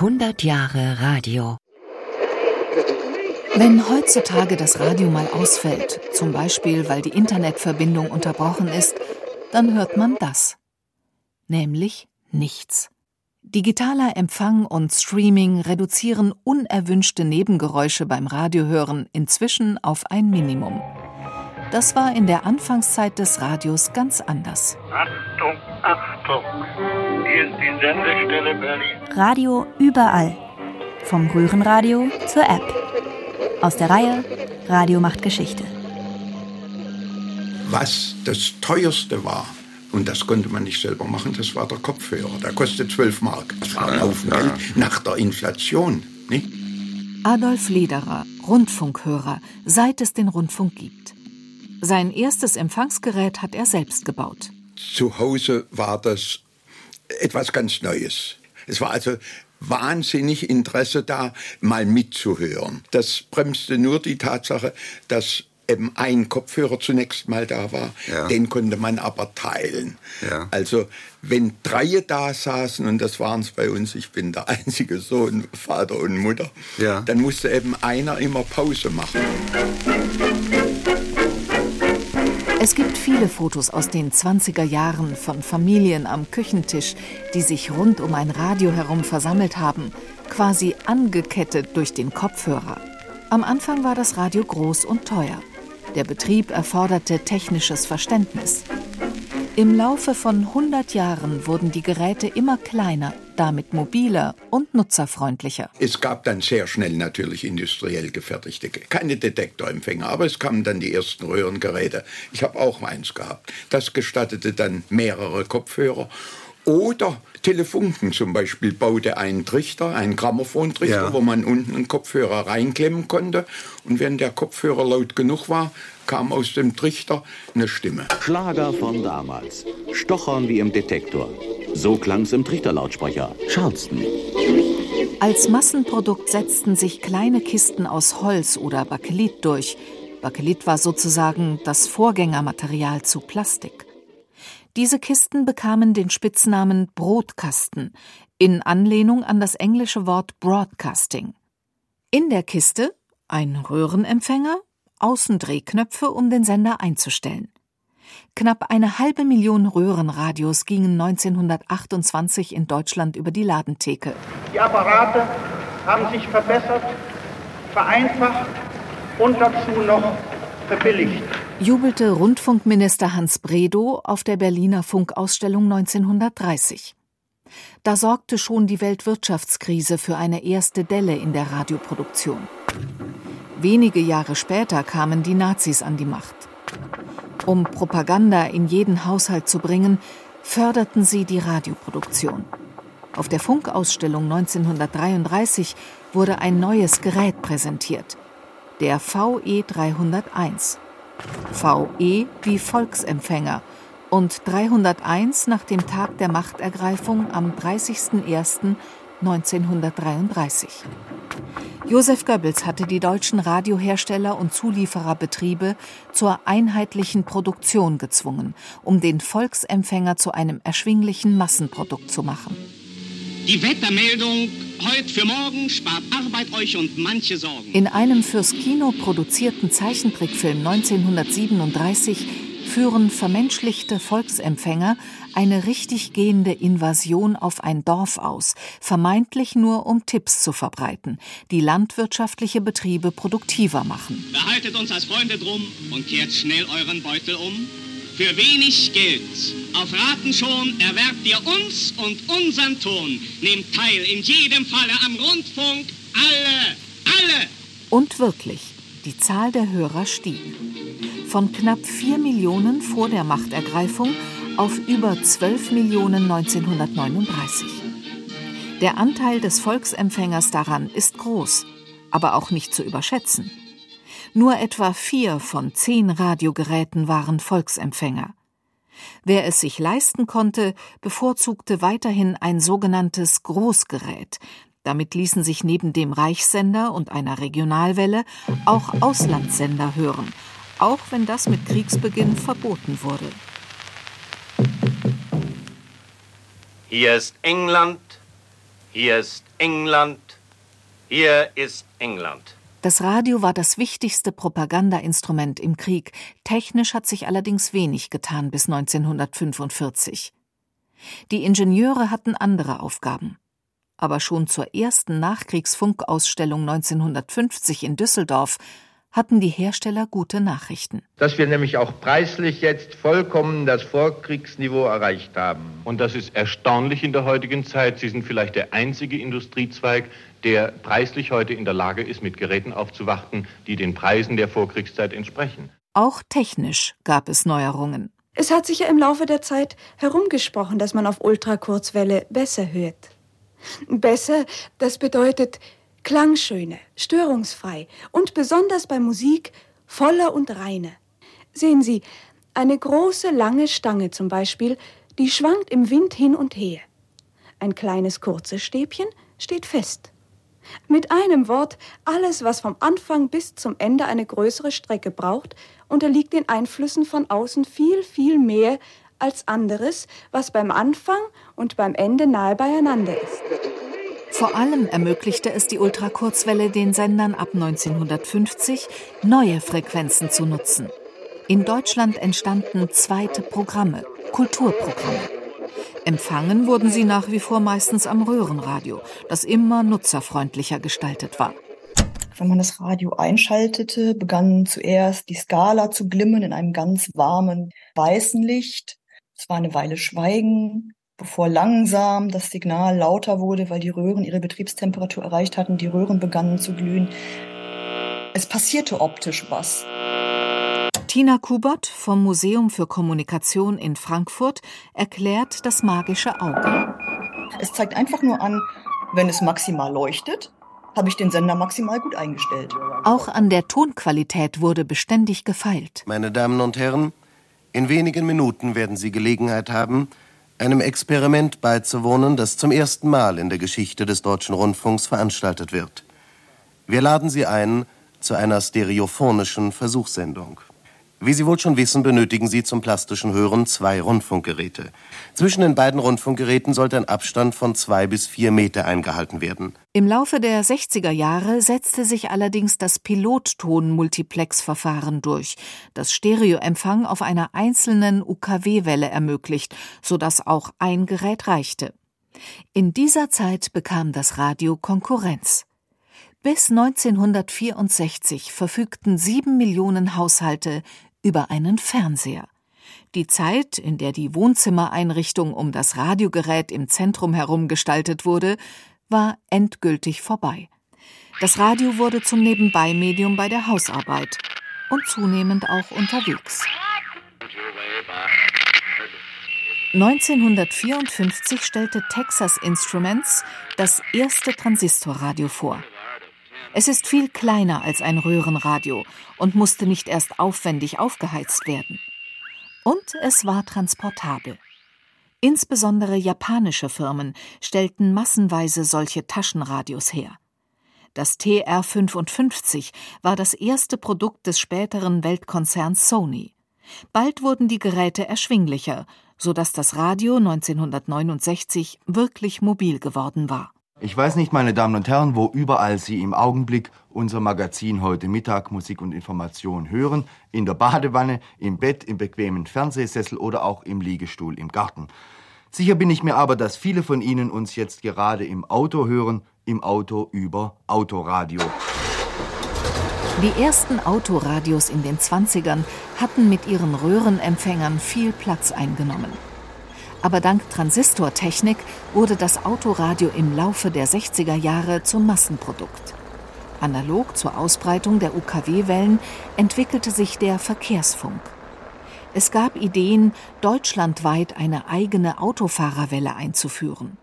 100 Jahre Radio. Wenn heutzutage das Radio mal ausfällt, zum Beispiel weil die Internetverbindung unterbrochen ist, dann hört man das. Nämlich nichts. Digitaler Empfang und Streaming reduzieren unerwünschte Nebengeräusche beim Radiohören inzwischen auf ein Minimum. Das war in der Anfangszeit des Radios ganz anders. Achtung, Achtung! Hier ist die Sendestelle Berlin. Radio überall. Vom Röhrenradio zur App. Aus der Reihe Radio macht Geschichte. Was das teuerste war, und das konnte man nicht selber machen, das war der Kopfhörer. Der kostet 12 Mark. Das war ein Haufen Geld nach der Inflation. Nicht? Adolf Lederer, Rundfunkhörer, seit es den Rundfunk gibt. Sein erstes Empfangsgerät hat er selbst gebaut. Zu Hause war das etwas ganz Neues. Es war also wahnsinnig Interesse da, mal mitzuhören. Das bremste nur die Tatsache, dass eben ein Kopfhörer zunächst mal da war. Ja. Den konnte man aber teilen. Ja. Also wenn drei da saßen, und das waren es bei uns, ich bin der einzige Sohn, Vater und Mutter, Ja. dann musste eben einer immer Pause machen. Es gibt viele Fotos aus den 20er Jahren von Familien am Küchentisch, die sich rund um ein Radio herum versammelt haben, quasi angekettet durch den Kopfhörer. Am Anfang war das Radio groß und teuer. Der Betrieb erforderte technisches Verständnis. Im Laufe von 100 Jahren wurden die Geräte immer kleiner, damit mobiler und nutzerfreundlicher. Es gab dann sehr schnell natürlich industriell gefertigte, keine Detektorempfänger, aber es kamen dann die ersten Röhrengeräte. Ich habe auch eins gehabt. Das gestattete dann mehrere Kopfhörer. Oder Telefunken zum Beispiel baute einen Trichter, einen Grammophontrichter, Ja. wo man unten einen Kopfhörer reinklemmen konnte. Und wenn der Kopfhörer laut genug war, kam aus dem Trichter eine Stimme. Schlager von damals. Stochern wie im Detektor. So klang's im Trichterlautsprecher. Charleston. Als Massenprodukt setzten sich kleine Kisten aus Holz oder Bakelit durch. Bakelit war sozusagen das Vorgängermaterial zu Plastik. Diese Kisten bekamen den Spitznamen Brotkasten in Anlehnung an das englische Wort Broadcasting. In der Kiste ein Röhrenempfänger, Außendrehknöpfe, um den Sender einzustellen. Knapp eine halbe Million Röhrenradios gingen 1928 in Deutschland über die Ladentheke. Die Apparate haben sich verbessert, vereinfacht und dazu noch verbilligt. jubelte Rundfunkminister Hans Bredow auf der Berliner Funkausstellung 1930. Da sorgte schon die Weltwirtschaftskrise für eine erste Delle in der Radioproduktion. Wenige Jahre später kamen die Nazis an die Macht. Um Propaganda in jeden Haushalt zu bringen, förderten sie die Radioproduktion. Auf der Funkausstellung 1933 wurde ein neues Gerät präsentiert, der VE 301. VE wie Volksempfänger und 301 nach dem Tag der Machtergreifung am 30.01.1933. Josef Goebbels hatte die deutschen Radiohersteller und Zuliefererbetriebe zur einheitlichen Produktion gezwungen, um den Volksempfänger zu einem erschwinglichen Massenprodukt zu machen. Die Wettermeldung heute für morgen spart Arbeit euch und manche Sorgen. In einem fürs Kino produzierten Zeichentrickfilm 1937 führen vermenschlichte Volksempfänger eine richtig gehende Invasion auf ein Dorf aus, vermeintlich nur um Tipps zu verbreiten, die landwirtschaftliche Betriebe produktiver machen. Behaltet uns als Freunde drum und kehrt schnell euren Beutel um. Für wenig Geld, auf Raten schon, erwerbt ihr uns und unseren Ton. Nehmt teil in jedem Falle am Rundfunk. Alle, alle! Und wirklich, die Zahl der Hörer stieg. Von knapp 4 Millionen vor der Machtergreifung auf über 12 Millionen 1939. Der Anteil des Volksempfängers daran ist groß, aber auch nicht zu überschätzen. Nur etwa vier von zehn Radiogeräten waren Volksempfänger. Wer es sich leisten konnte, bevorzugte weiterhin ein sogenanntes Großgerät. Damit ließen sich neben dem Reichssender und einer Regionalwelle auch Auslandssender hören, auch wenn das mit Kriegsbeginn verboten wurde. Hier ist England, Hier ist England. Hier ist England. Das Radio war das wichtigste Propagandainstrument im Krieg. Technisch hat sich allerdings wenig getan bis 1945. Die Ingenieure hatten andere Aufgaben. Aber schon zur ersten Nachkriegsfunkausstellung 1950 in Düsseldorf hatten die Hersteller gute Nachrichten. Dass wir nämlich auch preislich jetzt vollkommen das Vorkriegsniveau erreicht haben. Und das ist erstaunlich in der heutigen Zeit. Sie sind vielleicht der einzige Industriezweig, der preislich heute in der Lage ist, mit Geräten aufzuwarten, die den Preisen der Vorkriegszeit entsprechen. Auch technisch gab es Neuerungen. Es hat sich ja im Laufe der Zeit herumgesprochen, dass man auf Ultrakurzwelle besser hört. Besser, das bedeutet klangschöner, störungsfrei und besonders bei Musik voller und reiner. Sehen Sie, eine große lange Stange zum Beispiel, die schwankt im Wind hin und her. Ein kleines kurzes Stäbchen steht fest. Mit einem Wort, alles, was vom Anfang bis zum Ende eine größere Strecke braucht, unterliegt den Einflüssen von außen viel, viel mehr als anderes, was beim Anfang und beim Ende nahe beieinander ist. Vor allem ermöglichte es die Ultrakurzwelle den Sendern ab 1950, neue Frequenzen zu nutzen. In Deutschland entstanden zweite Programme, Kulturprogramme. Empfangen wurden sie nach wie vor meistens am Röhrenradio, das immer nutzerfreundlicher gestaltet war. Wenn man das Radio einschaltete, begann zuerst die Skala zu glimmen in einem ganz warmen weißen Licht. Es war eine Weile Schweigen, bevor langsam das Signal lauter wurde, weil die Röhren ihre Betriebstemperatur erreicht hatten. Die Röhren begannen zu glühen. Es passierte optisch was. Tina Kubot vom Museum für Kommunikation in Frankfurt erklärt das magische Auge. Es zeigt einfach nur an, wenn es maximal leuchtet, habe ich den Sender maximal gut eingestellt. Auch an der Tonqualität wurde beständig gefeilt. Meine Damen und Herren, in wenigen Minuten werden Sie Gelegenheit haben, einem Experiment beizuwohnen, das zum ersten Mal in der Geschichte des deutschen Rundfunks veranstaltet wird. Wir laden Sie ein zu einer stereophonischen Versuchssendung. Wie Sie wohl schon wissen, benötigen Sie zum plastischen Hören zwei Rundfunkgeräte. Zwischen den beiden Rundfunkgeräten sollte ein Abstand von zwei bis vier Meter eingehalten werden. Im Laufe der 60er Jahre setzte sich allerdings das Pilotton-Multiplex-Verfahren durch, das Stereoempfang auf einer einzelnen UKW-Welle ermöglicht, sodass auch ein Gerät reichte. In dieser Zeit bekam das Radio Konkurrenz. Bis 1964 verfügten sieben Millionen Haushalte über einen Fernseher. Die Zeit, in der die Wohnzimmereinrichtung um das Radiogerät im Zentrum herum gestaltet wurde, war endgültig vorbei. Das Radio wurde zum Nebenbeimedium bei der Hausarbeit und zunehmend auch unterwegs. 1954 stellte Texas Instruments das erste Transistorradio vor. Es ist viel kleiner als ein Röhrenradio und musste nicht erst aufwendig aufgeheizt werden. Und es war transportabel. Insbesondere japanische Firmen stellten massenweise solche Taschenradios her. Das TR-55 war das erste Produkt des späteren Weltkonzerns Sony. Bald wurden die Geräte erschwinglicher, so dass das Radio 1969 wirklich mobil geworden war. Ich weiß nicht, meine Damen und Herren, wo überall Sie im Augenblick unser Magazin heute Mittag Musik und Information hören. In der Badewanne, im Bett, im bequemen Fernsehsessel oder auch im Liegestuhl im Garten. Sicher bin ich mir aber, dass viele von Ihnen uns jetzt gerade im Auto hören, im Auto über Autoradio. Die ersten Autoradios in den 20ern hatten mit ihren Röhrenempfängern viel Platz eingenommen. Aber dank Transistortechnik wurde das Autoradio im Laufe der 60er Jahre zum Massenprodukt. Analog zur Ausbreitung der UKW-Wellen entwickelte sich der Verkehrsfunk. Es gab Ideen, deutschlandweit eine eigene Autofahrerwelle einzuführen.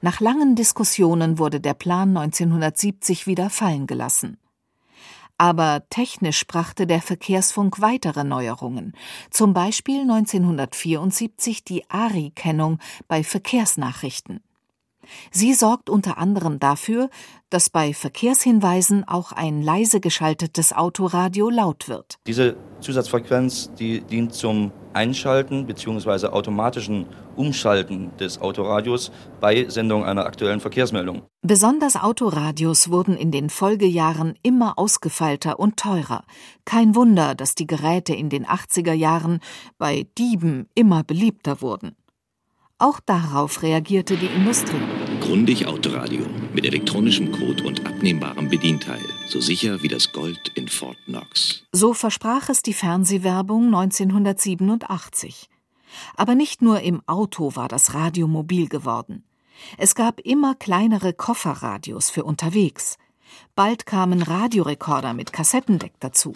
Nach langen Diskussionen wurde der Plan 1970 wieder fallen gelassen. Aber technisch brachte der Verkehrsfunk weitere Neuerungen, zum Beispiel 1974 die ARI-Kennung bei Verkehrsnachrichten. Sie sorgt unter anderem dafür, dass bei Verkehrshinweisen auch ein leise geschaltetes Autoradio laut wird. Diese Zusatzfrequenz, die dient zum Einschalten bzw. automatischen Umschalten des Autoradios bei Sendung einer aktuellen Verkehrsmeldung. Besonders Autoradios wurden in den Folgejahren immer ausgefeilter und teurer. Kein Wunder, dass die Geräte in den 80er Jahren bei Dieben immer beliebter wurden. Auch darauf reagierte die Industrie. Grundig Autoradio mit elektronischem Code und abnehmbarem Bedienteil, so sicher wie das Gold in Fort Knox. So versprach es die Fernsehwerbung 1987. Aber nicht nur im Auto war das Radio mobil geworden. Es gab immer kleinere Kofferradios für unterwegs. Bald kamen Radiorekorder mit Kassettendeck dazu.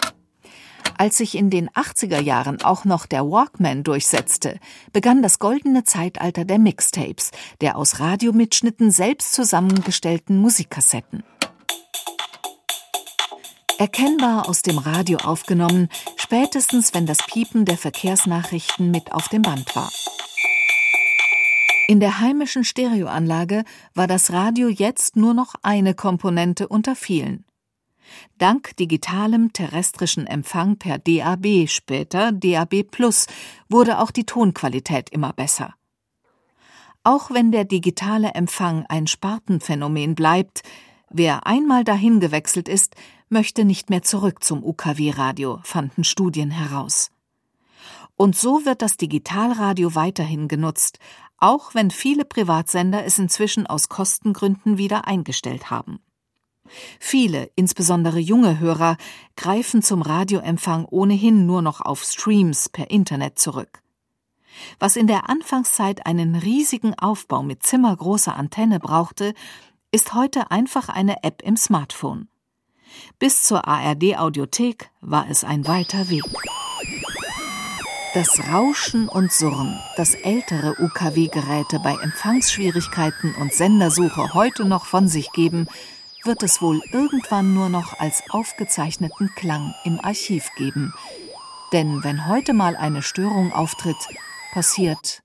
Als sich in den 80er Jahren auch noch der Walkman durchsetzte, begann das goldene Zeitalter der Mixtapes, der aus Radiomitschnitten selbst zusammengestellten Musikkassetten. Erkennbar aus dem Radio aufgenommen, spätestens wenn das Piepen der Verkehrsnachrichten mit auf dem Band war. In der heimischen Stereoanlage war das Radio jetzt nur noch eine Komponente unter vielen. Dank digitalem terrestrischen Empfang per DAB, später DAB Plus, wurde auch die Tonqualität immer besser. Auch wenn der digitale Empfang ein Spartenphänomen bleibt, wer einmal dahin gewechselt ist, möchte nicht mehr zurück zum UKW-Radio, fanden Studien heraus. Und so wird das Digitalradio weiterhin genutzt, auch wenn viele Privatsender es inzwischen aus Kostengründen wieder eingestellt haben. Viele, insbesondere junge Hörer, greifen zum Radioempfang ohnehin nur noch auf Streams per Internet zurück. Was in der Anfangszeit einen riesigen Aufbau mit zimmergroßer Antenne brauchte, ist heute einfach eine App im Smartphone. Bis zur ARD Audiothek war es ein weiter Weg. Das Rauschen und Surren, das ältere UKW-Geräte bei Empfangsschwierigkeiten und Sendersuche heute noch von sich geben, wird es wohl irgendwann nur noch als aufgezeichneten Klang im Archiv geben. Denn wenn heute mal eine Störung auftritt, passiert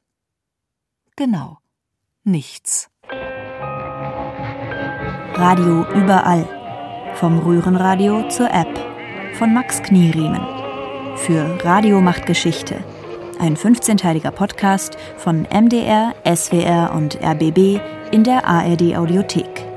genau nichts. Radio überall. Vom Röhrenradio zur App. Von Max Knieriemen. Für Radio macht Geschichte. Ein 15-teiliger Podcast von MDR, SWR und RBB in der ARD Audiothek.